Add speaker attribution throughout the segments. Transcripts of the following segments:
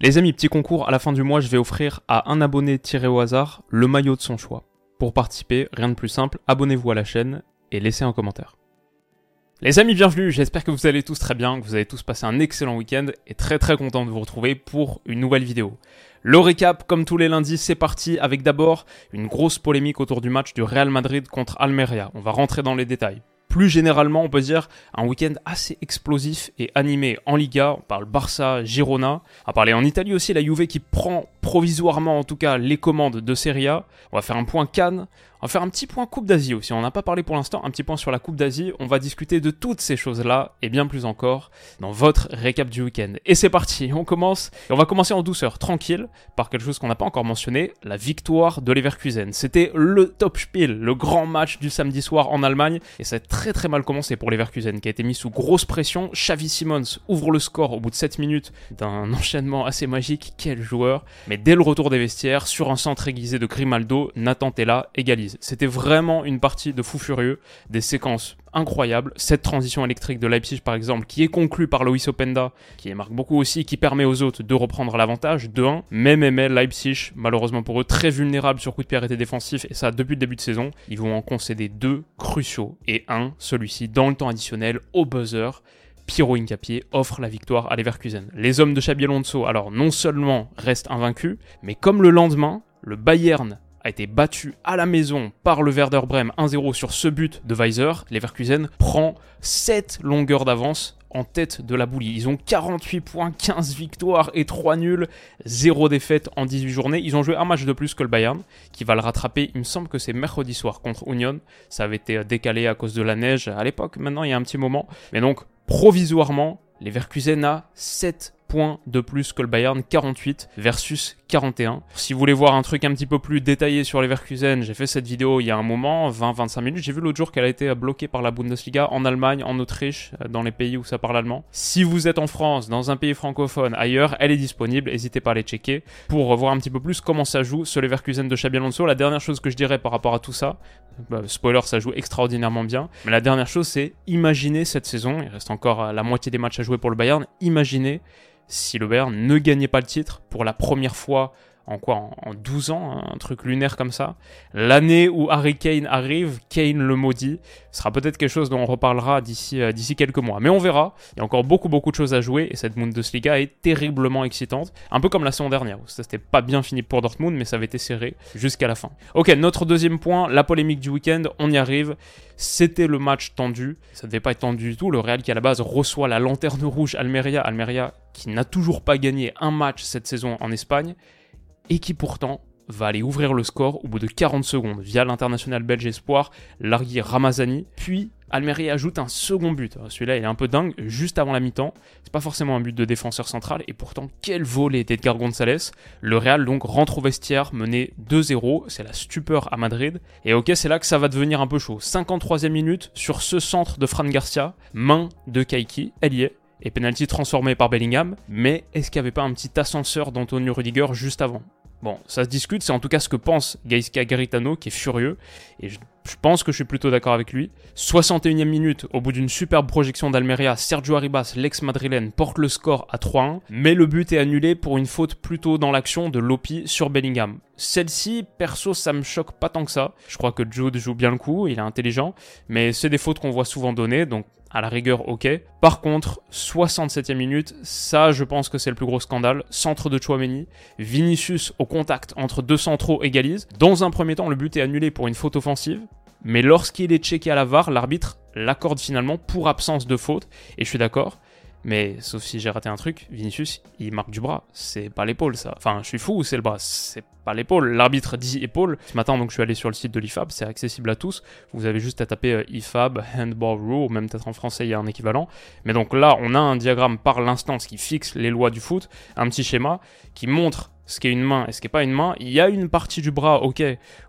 Speaker 1: Les amis, petit concours, à la fin du mois, je vais offrir à un abonné tiré au hasard le maillot de son choix. Pour participer, rien de plus simple, abonnez-vous à la chaîne et laissez un commentaire. Les amis, bienvenue, j'espère que vous allez tous très bien, que vous avez tous passé un excellent week-end et très très content de vous retrouver pour une nouvelle vidéo. Le récap, comme tous les lundis, c'est parti avec d'abord une grosse polémique autour du match du Real Madrid contre Almeria. On va rentrer dans les détails. Plus généralement, on peut dire un week-end assez explosif et animé en Liga. On parle Barça, Girona. On va parler en Italie aussi, la Juve qui prend provisoirement en tout cas les commandes de Serie A. On va faire un point Cannes. On va faire un petit point Coupe d'Asie aussi. On n'a pas parlé pour l'instant, un petit point sur la Coupe d'Asie. On va discuter de toutes ces choses-là et bien plus encore dans votre récap du week-end. Et c'est parti, on commence. Et on va commencer en douceur, tranquille, par quelque chose qu'on n'a pas encore mentionné, la victoire de Leverkusen. C'était le top spiel, le grand match du samedi soir en Allemagne. Et ça a très très mal commencé pour Leverkusen qui a été mis sous grosse pression. Xavi Simons ouvre le score au bout de 7 minutes d'un enchaînement assez magique. Quel joueur. Dès le retour des vestiaires, sur un centre aiguisé de Grimaldo, Nathan Tella égalise. C'était vraiment une partie de fou furieux, des séquences incroyables. Cette transition électrique de Leipzig, par exemple, qui est conclue par Loïs Openda, qui marque beaucoup aussi, qui permet aux autres de reprendre l'avantage de 1. Mais, mais, mais, Leipzig, malheureusement pour eux, très vulnérable sur coup de pied arrêté défensif, et ça depuis le début de saison. Ils vont en concéder deux cruciaux, et un, celui-ci, dans le temps additionnel, au buzzer. Piero Incapié offre la victoire à Leverkusen. Les hommes de Xabi alors non seulement restent invaincus, mais comme le lendemain, le Bayern a été battu à la maison par le Werder Bremen 1-0 sur ce but de Weiser, Leverkusen prend 7 longueurs d'avance en tête de la boulie. Ils ont 48 points, 15 victoires et 3 nuls, 0 défaite en 18 journées. Ils ont joué un match de plus que le Bayern, qui va le rattraper. Il me semble que c'est mercredi soir contre Union. Ça avait été décalé à cause de la neige à l'époque, maintenant il y a un petit moment. Mais donc, provisoirement, Leverkusen a 7 points de plus que le Bayern, 48 versus 41. Si vous voulez voir un truc un petit peu plus détaillé sur les Leverkusen, j'ai fait cette vidéo il y a un moment, 20-25 minutes. J'ai vu l'autre jour qu'elle a été bloquée par la Bundesliga en Allemagne, en Autriche, dans les pays où ça parle allemand. Si vous êtes en France, dans un pays francophone, ailleurs, elle est disponible. N'hésitez pas à les checker pour voir un petit peu plus comment ça joue ce Leverkusen de Xabi Alonso. La dernière chose que je dirais par rapport à tout ça, bah, spoiler, ça joue extraordinairement bien. Mais la dernière chose, c'est imaginer cette saison. Il reste encore la moitié des matchs à jouer pour le Bayern. Imaginez si le Bayern ne gagnait pas le titre pour la première fois fois en quoi en, 12 ans, un truc lunaire comme ça. L'année où Harry Kane arrive, Kane le maudit, ce sera peut-être quelque chose dont on reparlera d'ici euh, d'ici quelques mois. Mais on verra, il y a encore beaucoup beaucoup de choses à jouer et cette Bundesliga est terriblement excitante, un peu comme la saison dernière où ça c'était pas bien fini pour Dortmund mais ça avait été serré jusqu'à la fin. Ok, notre deuxième point, la polémique du week-end, on y arrive. C'était le match tendu, ça devait pas être tendu du tout. Le Real qui à la base reçoit la lanterne rouge Almeria, Almeria qui n'a toujours pas gagné un match cette saison en Espagne et qui pourtant va aller ouvrir le score au bout de 40 secondes via l'international belge espoir Largui Ramazani, puis Almeria ajoute un second but. Celui-là, il est un peu dingue, juste avant la mi-temps. C'est pas forcément un but de défenseur central, et pourtant, quel volet d'Edgar Gonzalez. Le Real, donc, rentre au vestiaire, mené 2-0. C'est la stupeur à Madrid. Et ok, c'est là que ça va devenir un peu chaud. 53e minute, sur ce centre de Fran Garcia, main de Kaiki, elle y est et penalty transformé par Bellingham, mais est-ce qu'il n'y avait pas un petit ascenseur d'Antonio Rudiger juste avant? Bon, ça se discute, c'est en tout cas ce que pense Gaisca Garitano, qui est furieux, et je, pense que je suis plutôt d'accord avec lui. 61e minute, au bout d'une superbe projection d'Almeria, Sergio Arribas, l'ex-madrilène, porte le score à 3-1, mais le but est annulé pour une faute plutôt dans l'action de Lopi sur Bellingham. Celle-ci, perso, ça me choque pas tant que ça. Je crois que Jude joue bien le coup, il est intelligent, mais c'est des fautes qu'on voit souvent donner, donc à la rigueur, ok. Par contre, 67e minute, ça, je pense que c'est le plus gros scandale. Centre de Chouameni, Vinicius au contact entre deux centraux égalise. Dans un premier temps, le but est annulé pour une faute offensive, mais lorsqu'il est checké à la VAR, l'arbitre l'accorde finalement pour absence de faute, et je suis d'accord. Mais sauf si j'ai raté un truc, Vinicius, il marque du bras. C'est pas l'épaule, ça. Enfin, je suis fou ou c'est le bras C'est pas l'épaule. L'arbitre dit épaule. Ce matin, donc, je suis allé sur le site de l'IFAB. C'est accessible à tous. Vous avez juste à taper euh, IFAB, Handball Rule, même peut-être en français, il y a un équivalent. Mais donc là, on a un diagramme par l'instance qui fixe les lois du foot. Un petit schéma qui montre ce qui est une main et ce qui n'est pas une main. Il y a une partie du bras, ok,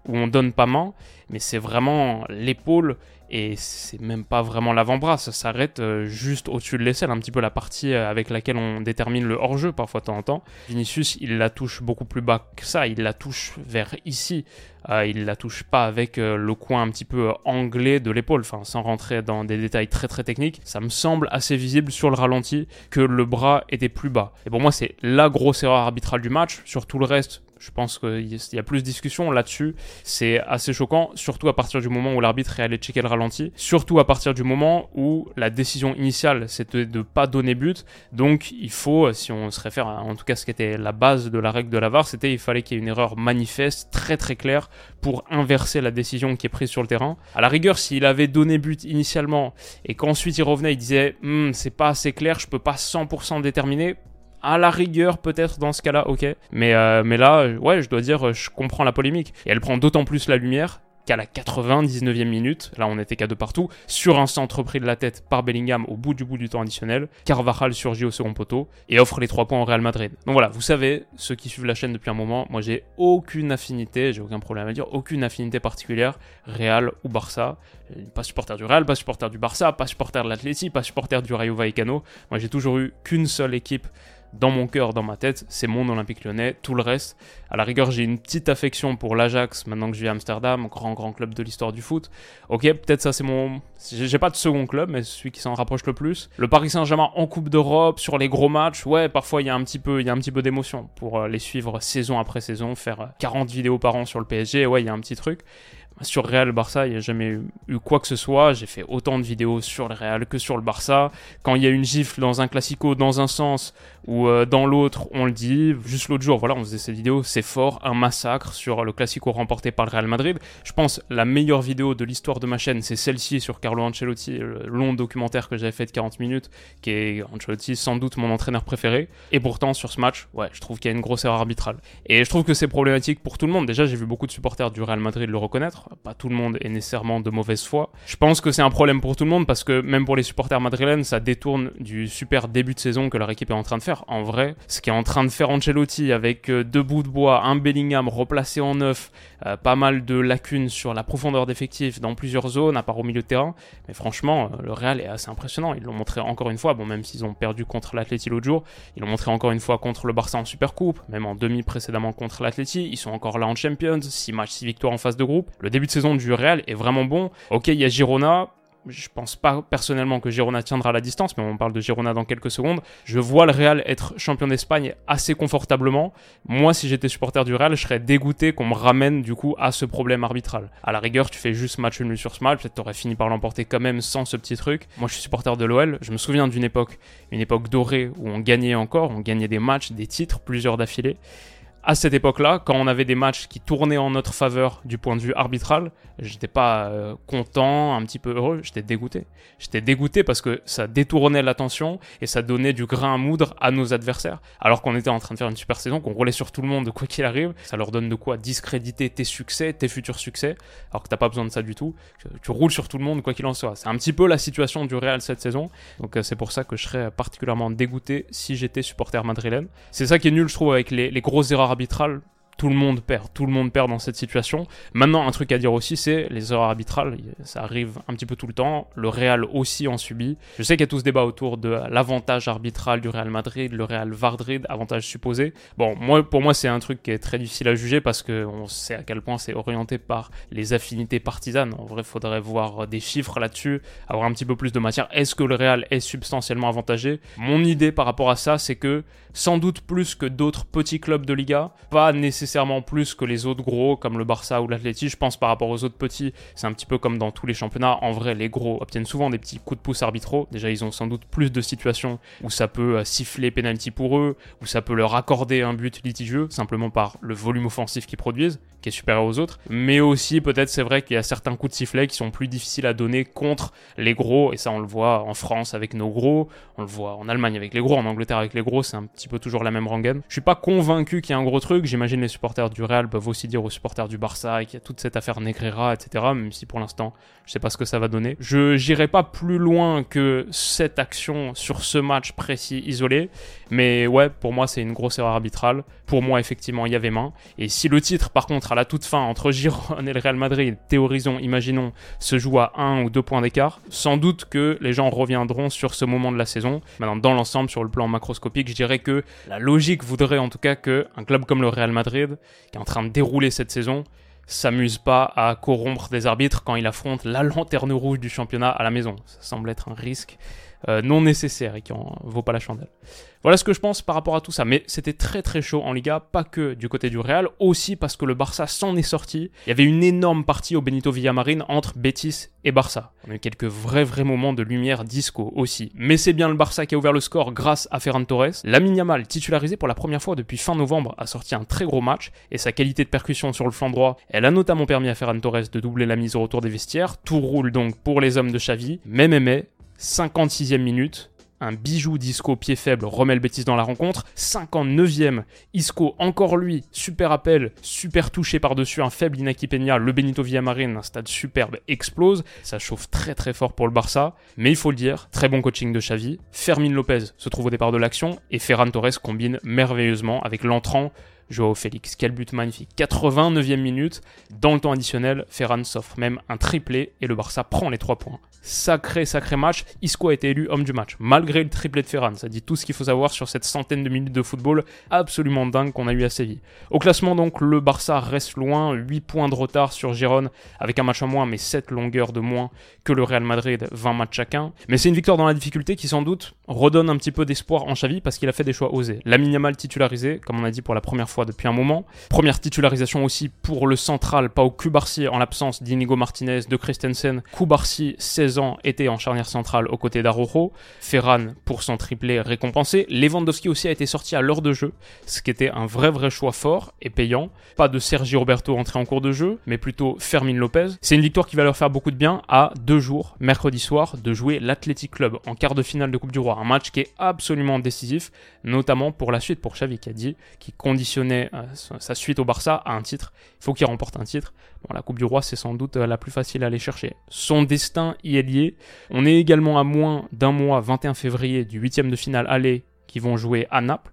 Speaker 1: où on donne pas main, mais c'est vraiment l'épaule et c'est même pas vraiment l'avant-bras, ça s'arrête euh, juste au-dessus de l'aisselle, un petit peu la partie euh, avec laquelle on détermine le hors-jeu parfois de temps en temps. Vinicius, il la touche beaucoup plus bas que ça, il la touche vers ici, euh, il la touche pas avec le coin un petit peu anglais de l'épaule, enfin sans rentrer dans des détails très très techniques, ça me semble assez visible sur le ralenti que le bras était plus bas. Et pour moi c'est la grosse erreur arbitrale du match, sur tout le reste je pense qu'il y a plus de discussions là-dessus. C'est assez choquant, surtout à partir du moment où l'arbitre est allé checker le ralenti. Surtout à partir du moment où la décision initiale, c'était de ne pas donner but. Donc, il faut, si on se réfère à, en tout cas ce qui était la base de la règle de la VAR, c'était il fallait qu'il y ait une erreur manifeste, très très claire, pour inverser la décision qui est prise sur le terrain. À la rigueur, s'il avait donné but initialement et qu'ensuite il revenait, il disait hm, c'est pas assez clair, je peux pas 100% déterminer à la rigueur, peut-être dans ce cas-là, ok. Mais, euh, là, ouais, je dois dire, je comprends la polémique. Et elle prend d'autant plus la lumière qu'à la 99e minute, là on était qu'à deux partout, sur un centre pris de la tête par Bellingham au bout du bout du temps additionnel, Carvajal surgit au second poteau et offre les trois points au Real Madrid. Donc voilà, vous savez, ceux qui suivent la chaîne depuis un moment, moi j'ai aucune affinité, j'ai aucun problème à dire, aucune affinité particulière, Real ou Barça. Pas supporter du Real, pas supporter du Barça, pas supporter de l'Atleti, pas supporter du Rayo Vallecano. Moi j'ai toujours eu qu'une seule équipe dans mon cœur, dans ma tête, c'est mon Olympique lyonnais. Tout le reste, à la rigueur, j'ai une petite affection pour l'Ajax maintenant que je vis à Amsterdam, grand grand club de l'histoire du foot. Ok, peut-être ça c'est mon. J'ai pas de second club, mais celui qui s'en rapproche le plus. Le Paris Saint-Germain en Coupe d'Europe, sur les gros matchs, ouais, parfois il y a un petit peu, il y a un petit peu d'émotion pour euh, les suivre saison après saison, faire 40 vidéos par an sur le PSG, ouais, il y a un petit truc. Sur Real Barça, il n'y a jamais eu, quoi que ce soit. J'ai fait autant de vidéos sur le Real que sur le Barça. Quand il y a une gifle dans un classico dans un sens ou euh, dans l'autre, on le dit. Juste l'autre jour, voilà, on faisait cette vidéo, c'est fort, un massacre sur le classico remporté par le Real Madrid. Je pense la meilleure vidéo de l'histoire de ma chaîne, c'est celle-ci sur Carlo Ancelotti, le long documentaire que j'avais fait de 40 minutes, qui est Ancelotti sans doute mon entraîneur préféré. Et pourtant, sur ce match, ouais, je trouve qu'il y a une grosse erreur arbitrale. Et je trouve que c'est problématique pour tout le monde. Déjà, j'ai vu beaucoup de supporters du Real Madrid le reconnaître pas tout le monde est nécessairement de mauvaise foi. Je pense que c'est un problème pour tout le monde parce que même pour les supporters madrilènes, ça détourne du super début de saison que leur équipe est en train de faire. En vrai, ce qui est en train de faire Ancelotti avec euh, deux bouts de bois, un Bellingham replacé en neuf, euh, pas mal de lacunes sur la profondeur d'effectifs dans plusieurs zones, à part au milieu de terrain. Mais franchement, euh, le Real est assez impressionnant. Ils l'ont montré encore une fois, bon, même s'ils ont perdu contre l'Atleti l'autre jour, ils l'ont montré encore une fois contre le Barça en Supercoupe, même en demi précédemment contre l'Atleti. Ils sont encore là en Champions, 6 matchs, 6 victoires en phase de groupe. Le début de saison du Real est vraiment bon. Ok, il y a Girona, je pense pas personnellement que Girona tiendra la distance, mais on parle de Girona dans quelques secondes. Je vois le Real être champion d'Espagne assez confortablement. Moi, si j'étais supporter du Real, je serais dégoûté qu'on me ramène du coup à ce problème arbitral. À la rigueur, tu fais juste match nul sur ce match, peut-être t'aurais fini par l'emporter quand même sans ce petit truc. Moi, je suis supporter de l'OL. Je me souviens d'une époque, une époque dorée où on gagnait encore, on gagnait des matchs, des titres, plusieurs d'affilée à cette époque-là, quand on avait des matchs qui tournaient en notre faveur du point de vue arbitral, j'étais pas euh, content, un petit peu heureux, j'étais dégoûté. J'étais dégoûté parce que ça détournait l'attention et ça donnait du grain à moudre à nos adversaires. Alors qu'on était en train de faire une super saison, qu'on roulait sur tout le monde de quoi qu'il arrive, ça leur donne de quoi discréditer tes succès, tes futurs succès, alors que t'as pas besoin de ça du tout. Tu, roules sur tout le monde quoi qu'il en soit. C'est un petit peu la situation du Real cette saison. Donc euh, c'est pour ça que je serais particulièrement dégoûté si j'étais supporter madrilène. C'est ça qui est nul, je trouve, avec les grosses erreurs arbitrale, tout le monde perd. Tout le monde perd dans cette situation. Maintenant, un truc à dire aussi, c'est les erreurs arbitrales. Ça arrive un petit peu tout le temps. Le Real aussi en subit. Je sais qu'il y a tout ce débat autour de l'avantage arbitral du Real Madrid, le Real Vardrid, avantage supposé. Bon, moi, pour moi, c'est un truc qui est très difficile à juger parce qu'on sait à quel point c'est orienté par les affinités partisanes. En vrai, faudrait voir des chiffres là-dessus, avoir un petit peu plus de matière. Est-ce que le Real est substantiellement avantagé? Mon idée par rapport à ça, c'est que sans doute plus que d'autres petits clubs de Liga, pas nécessairement plus que les autres gros comme le Barça ou l'Atleti. Je pense par rapport aux autres petits, c'est un petit peu comme dans tous les championnats. En vrai, les gros obtiennent souvent des petits coups de pouce arbitraux. Déjà, ils ont sans doute plus de situations où ça peut euh, siffler penalty pour eux, où ça peut leur accorder un but litigieux simplement par le volume offensif qu'ils produisent qui est supérieur aux autres, mais aussi peut-être c'est vrai qu'il y a certains coups de sifflet qui sont plus difficiles à donner contre les gros, et ça on le voit en France avec nos gros, on le voit en Allemagne avec les gros, en Angleterre avec les gros, c'est un petit peu toujours la même rengaine. Je suis pas convaincu qu'il y ait un gros truc, j'imagine les supporters du Real peuvent aussi dire aux supporters du Barça qu'il y a toute cette affaire Negreira, etc., même si pour l'instant je sais pas ce que ça va donner. Je n'irai pas plus loin que cette action sur ce match précis isolé, mais ouais, pour moi c'est une grosse erreur arbitrale. Pour moi effectivement il y avait main, et si le titre par contre à la toute fin entre Giron et le Real Madrid, théorisons, imaginons, se joue à un ou deux points d'écart, sans doute que les gens reviendront sur ce moment de la saison. Maintenant, dans l'ensemble, sur le plan macroscopique, je dirais que la logique voudrait en tout cas que un club comme le Real Madrid, qui est en train de dérouler cette saison, s'amuse pas à corrompre des arbitres quand il affronte la lanterne rouge du championnat à la maison. Ça semble être un risque euh, non nécessaire et qui en vaut pas la chandelle. Voilà ce que je pense par rapport à tout ça. Mais c'était très très chaud en Liga, pas que du côté du Real, aussi parce que le Barça s'en est sorti. Il y avait une énorme partie au Benito Villamarin entre Betis et Barça. On a eu quelques vrais vrais moments de lumière disco aussi. Mais c'est bien le Barça qui a ouvert le score grâce à Ferran Torres. La Yamal, titularisé pour la première fois depuis fin novembre, a sorti un très gros match et sa qualité de percussion sur le flanc droit, elle a notamment permis à Ferran Torres de doubler la mise au retour des vestiaires. Tout roule donc pour les hommes de Xavi. Mais mais 56e minute, un bijou d'Isco pied faible remet le bêtise dans la rencontre. 59e, Isco encore lui, super appel, super touché par-dessus un faible Inaki Peña, le Benito Villamarin, un stade superbe, explose. Ça chauffe très très fort pour le Barça, mais il faut le dire, très bon coaching de Xavi. Fermin Lopez se trouve au départ de l'action et Ferran Torres combine merveilleusement avec l'entrant Joao Félix. Quel but magnifique. 89e minute. Dans le temps additionnel, Ferran s'offre même un triplé et le Barça prend les 3 points. Sacré, sacré match. Isco a été élu homme du match, malgré le triplé de Ferran. Ça dit tout ce qu'il faut savoir sur cette centaine de minutes de football absolument dingue qu'on a eu à Séville. Au classement, donc, le Barça reste loin. 8 points de retard sur Gérone, avec un match en moins, mais 7 longueurs de moins que le Real Madrid, 20 matchs chacun. Mais c'est une victoire dans la difficulté qui, sans doute, redonne un petit peu d'espoir en Xavi parce qu'il a fait des choix osés. La Yamal titularisé, comme on a dit pour la première fois depuis un moment. Première titularisation aussi pour le central, Pau Kubarsi en l'absence d'Inigo Martinez, de Christensen. Kubarsi, 16 était en charnière centrale aux côtés d'Arojo. Ferran pour son triplé récompensé. Lewandowski aussi a été sorti à l'heure de jeu, ce qui était un vrai vrai choix fort et payant. Pas de Sergio Roberto entré en cours de jeu, mais plutôt Fermin Lopez. C'est une victoire qui va leur faire beaucoup de bien à deux jours, mercredi soir, de jouer l'Athletic Club en quart de finale de Coupe du Roi. Un match qui est absolument décisif, notamment pour la suite, pour Xavi qui a dit, qui conditionnait euh, sa suite au Barça à un titre. Il faut qu'il remporte un titre. Bon, la Coupe du Roi, c'est sans doute euh, la plus facile à aller chercher. Son destin y est On est également à moins d'un mois, 21 février, du huitième de finale aller qui vont jouer à Naples.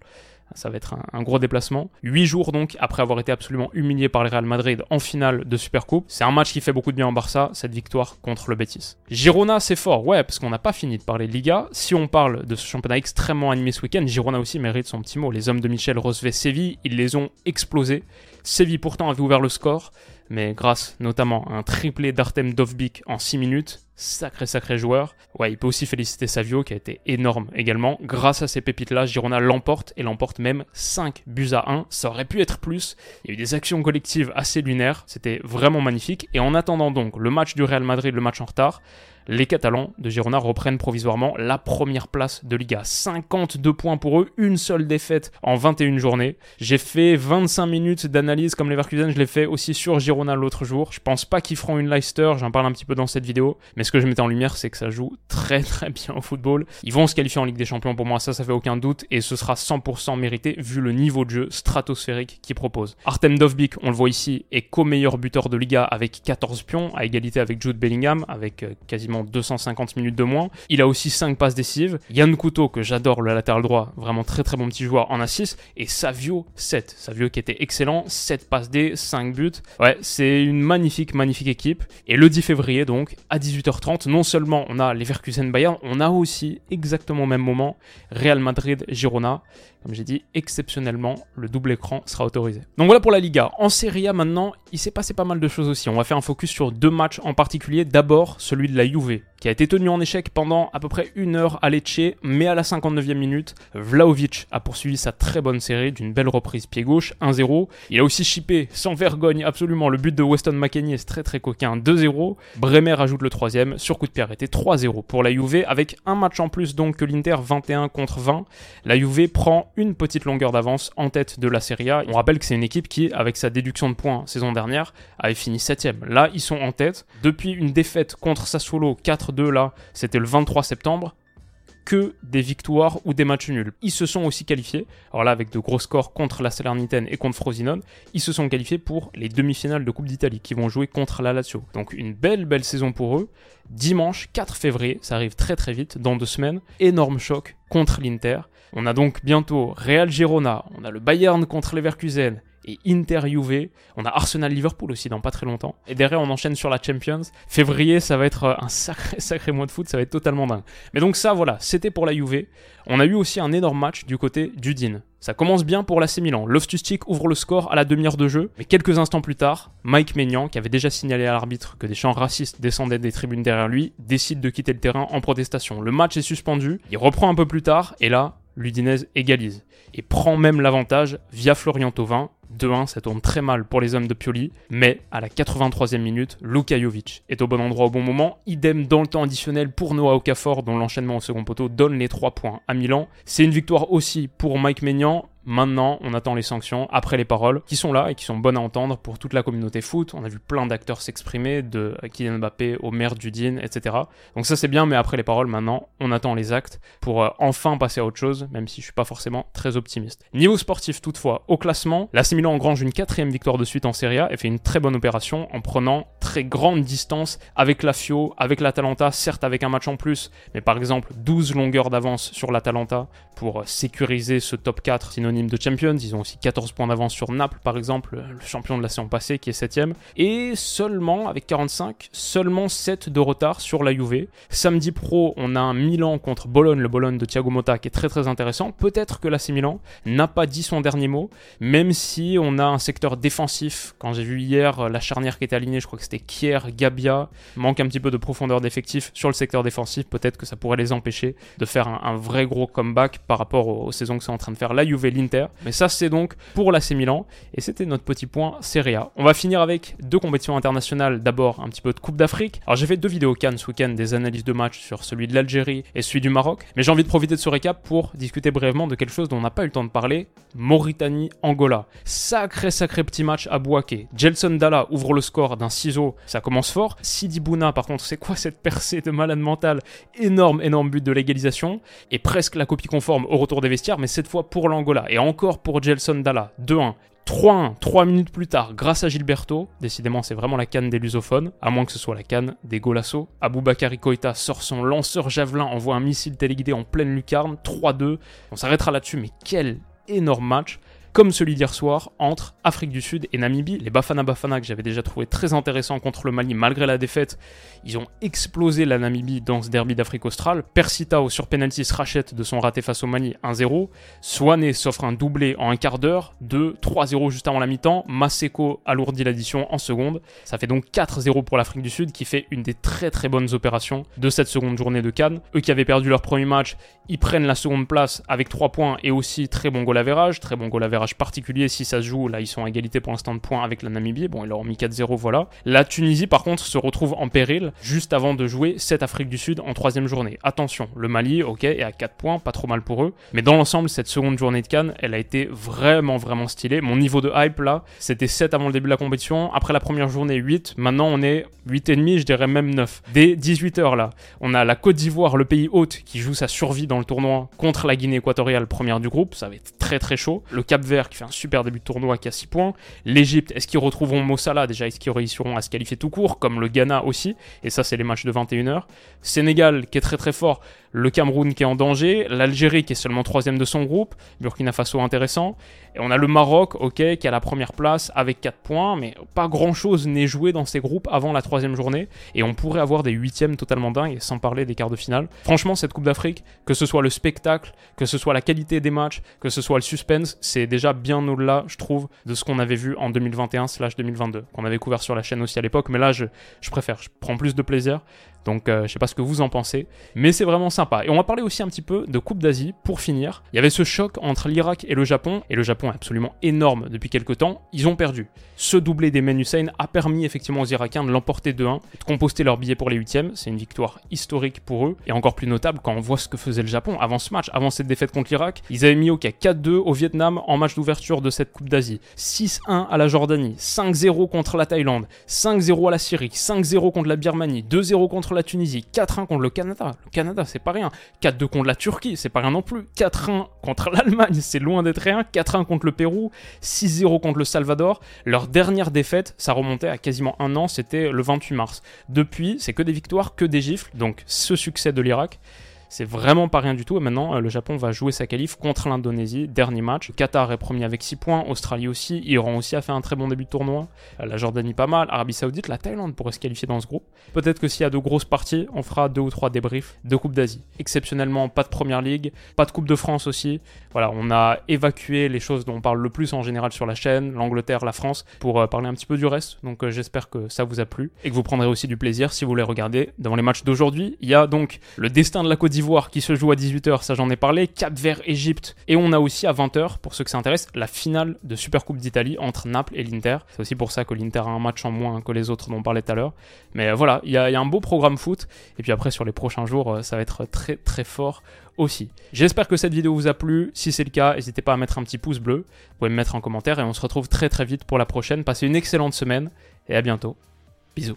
Speaker 1: Ça va être un, gros déplacement. Huit jours donc après avoir été absolument humilié par le Real Madrid en finale de Supercoupe. C'est un match qui fait beaucoup de bien en Barça, cette victoire contre le Betis. Girona, c'est fort, ouais, parce qu'on n'a pas fini de parler de Liga. Si on parle de ce championnat extrêmement animé ce week-end, Girona aussi mérite son petit mot. Les hommes de Michel recevaient Séville, ils les ont explosés. Séville pourtant avait ouvert le score, mais grâce notamment à un triplé d'Artem Dovbik en 6 minutes, sacré sacré joueur. Ouais, il peut aussi féliciter Savio qui a été énorme également. Grâce à ces pépites-là, Girona l'emporte et l'emporte même 5 buts à 1. Ça aurait pu être plus. Il y a eu des actions collectives assez lunaires. C'était vraiment magnifique. Et en attendant donc le match du Real Madrid, le match en retard, les Catalans de Girona reprennent provisoirement la première place de Liga. 52 points pour eux, une seule défaite en 21 journées. J'ai fait 25 minutes d'analyse comme Leverkusen, je l'ai fait aussi sur Girona l'autre jour. Je pense pas qu'ils feront une Leicester, j'en parle un petit peu dans cette vidéo, mais ce que je mettais en lumière, c'est que ça joue très très bien au football. Ils vont se qualifier en Ligue des Champions pour moi, ça ça fait aucun doute, et ce sera 100% mérité vu le niveau de jeu stratosphérique qu'ils proposent. Artem Dovbik, on le voit ici, est co-meilleur buteur de Liga avec 14 pions, à égalité avec Jude Bellingham, avec euh, quasiment 250 minutes de moins. Il a aussi 5 passes décisives. Yann Couteau, que j'adore, le latéral droit, vraiment très très bon petit joueur en assist. Et Savio, 7. Savio qui était excellent, 7 passes D, 5 buts. Ouais, c'est une magnifique, magnifique équipe. Et le 10 février, donc, à 18h30, non seulement on a les Verkusen Bayern, on a aussi exactement au même moment Real Madrid-Girona. Comme j'ai dit, exceptionnellement, le double écran sera autorisé. Donc voilà pour la Liga. En Serie A maintenant, il s'est passé pas mal de choses aussi. On va faire un focus sur deux matchs en particulier. D'abord, celui de la Juve qui a été tenu en échec pendant à peu près une heure à Lecce, mais à la 59e minute, Vlaovic a poursuivi sa très bonne série d'une belle reprise pied gauche, 1-0. Il a aussi chippé sans vergogne absolument le but de Weston McKennie, c'est très très coquin, 2-0. Bremer ajoute le troisième, sur coup de pied arrêté, 3-0 pour la Juve, avec un match en plus donc que l'Inter, 21 contre 20. La Juve prend une petite longueur d'avance en tête de la Serie A. On rappelle que c'est une équipe qui, avec sa déduction de points saison dernière, avait fini 7 Là, ils sont en tête. Depuis une défaite contre Sassuolo 4 2 là, c'était le 23 septembre, que des victoires ou des matchs nuls. Ils se sont aussi qualifiés, alors là avec de gros scores contre la Salernitaine et contre Frosinone, ils se sont qualifiés pour les demi-finales de Coupe d'Italie qui vont jouer contre la Lazio. Donc une belle belle saison pour eux. Dimanche 4 février, ça arrive très très vite, dans deux semaines, énorme choc contre l'Inter. On a donc bientôt Real Girona, on a le Bayern contre Leverkusen, et Inter Juve. On a Arsenal Liverpool aussi dans pas très longtemps. Et derrière, on enchaîne sur la Champions. Février, ça va être un sacré, sacré mois de foot, ça va être totalement dingue. Mais donc ça, voilà, c'était pour la Juve. On a eu aussi un énorme match du côté du Din. Ça commence bien pour l'AC Milan. Loftus-Cheek ouvre le score à la demi-heure de jeu, mais quelques instants plus tard, Mike Maignan, qui avait déjà signalé à l'arbitre que des chants racistes descendaient des tribunes derrière lui, décide de quitter le terrain en protestation. Le match est suspendu, il reprend un peu plus tard, et là, l'Udinese égalise et prend même l'avantage via Florian Thauvin. 2-1, ça tourne très mal pour les hommes de Pioli, mais à la 83e minute, Luka Jovic est au bon endroit au bon moment. Idem dans le temps additionnel pour Noah Okafor, dont l'enchaînement au second poteau donne les 3 points à Milan. C'est une victoire aussi pour Mike Maignan, Maintenant, on attend les sanctions après les paroles qui sont là et qui sont bonnes à entendre pour toute la communauté foot. On a vu plein d'acteurs s'exprimer, de Kylian Mbappé au maire du Dine, etc. Donc ça c'est bien, mais après les paroles, maintenant, on attend les actes pour euh, enfin passer à autre chose, même si je suis pas forcément très optimiste. Niveau sportif toutefois, au classement, la Milan engrange une quatrième victoire de suite en Serie A et fait une très bonne opération en prenant très grande distance avec la Fio, avec l'Atalanta, certes avec un match en plus, mais par exemple 12 longueurs d'avance sur l'Atalanta pour euh, sécuriser ce top 4 sinon de Champions. Ils ont aussi 14 points d'avance sur Naples, par exemple, le champion de la saison passée qui est 7 Et seulement, avec 45, seulement 7 de retard sur la Juve. Samedi pro, on a un Milan contre Bologne, le Bologne de Thiago Motta qui est très très intéressant. Peut-être que l'AC Milan n'a pas dit son dernier mot, même si on a un secteur défensif. Quand j'ai vu hier la charnière qui était alignée, je crois que c'était Kier, Gabia, manque un petit peu de profondeur d'effectif sur le secteur défensif. Peut-être que ça pourrait les empêcher de faire un, vrai gros comeback par rapport aux, saisons que c'est en train de faire la Juve, mais ça, c'est donc pour l'AC Milan. Et c'était notre petit point Serie A. On va finir avec deux compétitions internationales. D'abord, un petit peu de Coupe d'Afrique. Alors, j'ai fait deux vidéos Cannes ce week-end, des analyses de matchs sur celui de l'Algérie et celui du Maroc. Mais j'ai envie de profiter de ce récap pour discuter brièvement de quelque chose dont on n'a pas eu le temps de parler. Mauritanie-Angola. Sacré, sacré petit match à Bouaké. Gelson Dalla ouvre le score d'un ciseau. Ça commence fort. Sidi Bouna, par contre, c'est quoi cette percée de malade mental? Énorme, énorme but de l'égalisation. Et presque la copie conforme au retour des vestiaires, mais cette fois pour l'Angola. Et encore pour Gelson Dalla, 2-1. 3-1, 3 minutes plus tard, grâce à Gilberto, décidément c'est vraiment la canne des lusophones, à moins que ce soit la canne des Golasso. Aboubakari Koita sort son lanceur javelin, envoie un missile téléguidé en pleine lucarne, 3-2. On s'arrêtera là-dessus, mais quel énorme match comme celui d'hier soir entre Afrique du Sud et Namibie. Les Bafana Bafana que j'avais déjà trouvé très intéressant contre le Mali malgré la défaite, ils ont explosé la Namibie dans ce derby d'Afrique australe. Persitao sur penalty se rachète de son raté face au Mali 1-0. Swané s'offre un doublé en un quart d'heure, 2-3-0 juste avant la mi-temps. Maseko alourdit l'addition en seconde. Ça fait donc 4-0 pour l'Afrique du Sud qui fait une des très très bonnes opérations de cette seconde journée de Cannes. Eux qui avaient perdu leur premier match, ils prennent la seconde place avec 3 points et aussi très bon goal average, très bon goal average particulier si ça se joue. Là, ils sont à égalité pour l'instant de points avec la Namibie. Bon, ils leur ont mis 4-0, voilà. La Tunisie, par contre, se retrouve en péril juste avant de jouer cette Afrique du Sud en troisième journée. Attention, le Mali, ok, est à 4 points, pas trop mal pour eux. Mais dans l'ensemble, cette seconde journée de Cannes, elle a été vraiment, vraiment stylée. Mon niveau de hype, là, c'était 7 avant le début de la compétition. Après la première journée, 8. Maintenant, on est 8,5, je dirais même 9. Dès 18h, là, on a la Côte d'Ivoire, le pays hôte, qui joue sa survie dans le tournoi contre la Guinée équatoriale, première du groupe. Ça va être très, très chaud. Le Cap Vert, qui fait un super début de tournoi qui a 6 points. L'Egypte, est-ce qu'ils retrouveront Mossala? Déjà Est-ce qu'ils réussiront à se qualifier tout court Comme le Ghana aussi? Et ça, c'est les matchs de 21h. Sénégal qui est très très fort le Cameroun qui est en danger, l'Algérie qui est seulement troisième de son groupe, Burkina Faso intéressant, et on a le Maroc, ok, qui a la première place avec 4 points, mais pas grand chose n'est joué dans ces groupes avant la troisième journée, et on pourrait avoir des huitièmes totalement dingues, sans parler des quarts de finale. Franchement, cette Coupe d'Afrique, que ce soit le spectacle, que ce soit la qualité des matchs, que ce soit le suspense, c'est déjà bien au-delà, je trouve, de ce qu'on avait vu en 2021/2022, qu'on avait couvert sur la chaîne aussi à l'époque. Mais là, je, préfère, je prends plus de plaisir. Donc euh, je sais pas ce que vous en pensez, mais c'est vraiment sympa. Et on va parler aussi un petit peu de Coupe d'Asie pour finir. Il y avait ce choc entre l'Irak et le Japon, et le Japon est absolument énorme depuis quelques temps. Ils ont perdu. Ce doublé des Hussein a permis effectivement aux Irakiens de l'emporter 2-1, de composter leur billet pour les huitièmes. C'est une victoire historique pour eux, et encore plus notable quand on voit ce que faisait le Japon avant ce match, avant cette défaite contre l'Irak. Ils avaient mis au cas 4-2 au Vietnam en match d'ouverture de cette Coupe d'Asie, 6-1 à la Jordanie, 5-0 contre la Thaïlande, 5-0 à la Syrie, 5-0 contre la Birmanie, 2-0 contre la Tunisie, 4-1 contre le Canada. Le Canada, c'est pas rien. 4-2 contre la Turquie, c'est pas rien non plus. 4-1 contre l'Allemagne, c'est loin d'être rien. 4-1 contre le Pérou, 6-0 contre le Salvador. Leur dernière défaite, ça remontait à quasiment un an, c'était le 28 mars. Depuis, c'est que des victoires, que des gifles. Donc ce succès de l'Irak, c'est vraiment pas rien du tout. Et maintenant, euh, le Japon va jouer sa qualif contre l'Indonésie. Dernier match. Qatar est premier avec 6 points. Australie aussi. Iran aussi a fait un très bon début de tournoi. Euh, la Jordanie pas mal. Arabie Saoudite, la Thaïlande pourrait se qualifier dans ce groupe. Peut-être que s'il y a de grosses parties, on fera deux ou trois débriefs de Coupe d'Asie. Exceptionnellement, pas de Première Ligue, pas de Coupe de France aussi. Voilà, on a évacué les choses dont on parle le plus en général sur la chaîne, l'Angleterre, la France, pour euh, parler un petit peu du reste. Donc j'espère que ça vous a plu et que vous prendrez aussi du plaisir si vous les regardez devant les matchs d'aujourd'hui. Il y a donc le destin de la Côte d'Ivoire qui se joue à 18h, ça j'en ai parlé, Cap Vert Égypte. Et on a aussi à 20h, pour ceux que ça intéresse, la finale de Super Coupe d'Italie entre Naples et l'Inter. C'est aussi pour ça que l'Inter a un match en moins que les autres dont on parlait tout à l'heure. Mais euh, voilà, il y, a un beau programme foot. Et puis après, sur les prochains jours, euh, ça va être très très fort aussi. J'espère que cette vidéo vous a plu. Si c'est le cas, n'hésitez pas à mettre un petit pouce bleu. Vous pouvez me mettre en commentaire et on se retrouve très très vite pour la prochaine. Passez une excellente semaine et à bientôt. Bisous.